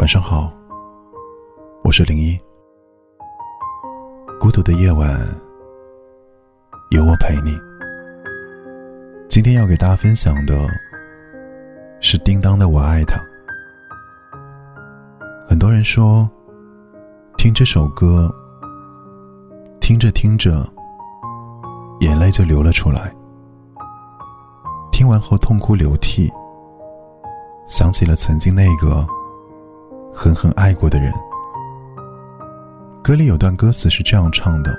晚上好，我是零一。孤独的夜晚，有我陪你。今天要给大家分享的是叮当的《我爱他》。很多人说，听这首歌，听着听着，眼泪就流了出来。听完后痛哭流涕，想起了曾经那个狠狠爱过的人。歌里有段歌词是这样唱的：“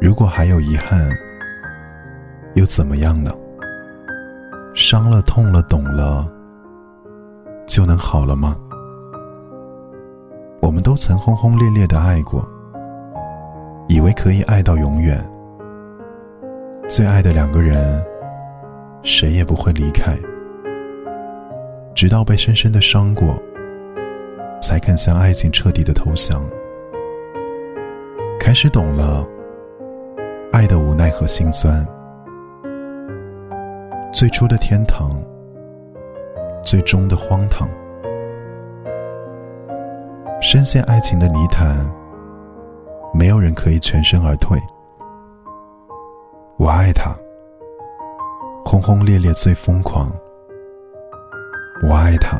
如果还有遗憾，又怎么样呢？伤了、痛了、懂了，就能好了吗？”我们都曾轰轰烈烈的爱过，以为可以爱到永远。最爱的两个人，谁也不会离开，直到被深深的伤过。才肯向爱情彻底的投降，开始懂了爱的无奈和心酸。最初的天堂，最终的荒唐。深陷爱情的泥潭，没有人可以全身而退。我爱他，轰轰烈烈最疯狂。我爱他。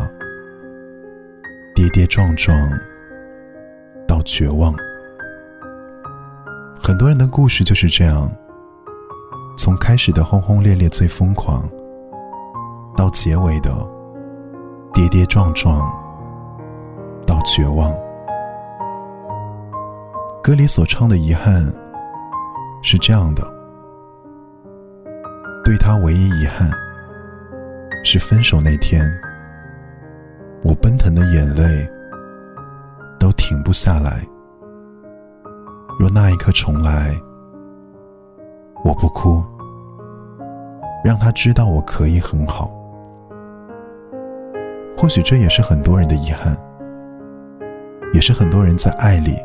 跌跌撞撞到绝望，很多人的故事就是这样：从开始的轰轰烈烈最疯狂，到结尾的跌跌撞撞到绝望。歌里所唱的遗憾是这样的：对他唯一遗憾是分手那天。眼泪都停不下来。若那一刻重来，我不哭，让他知道我可以很好。或许这也是很多人的遗憾，也是很多人在爱里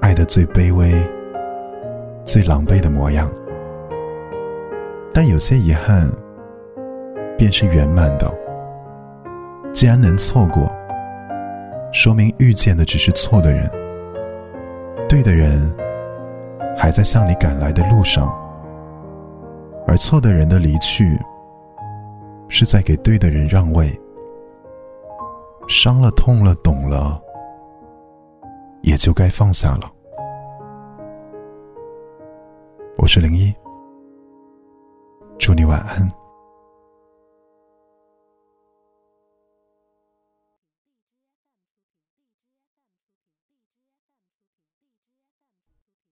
爱的最卑微、最狼狈的模样。但有些遗憾便是圆满的。既然能错过，说明遇见的只是错的人，对的人还在向你赶来的路上，而错的人的离去是在给对的人让位。伤了、痛了、懂了，也就该放下了。我是零一，祝你晚安。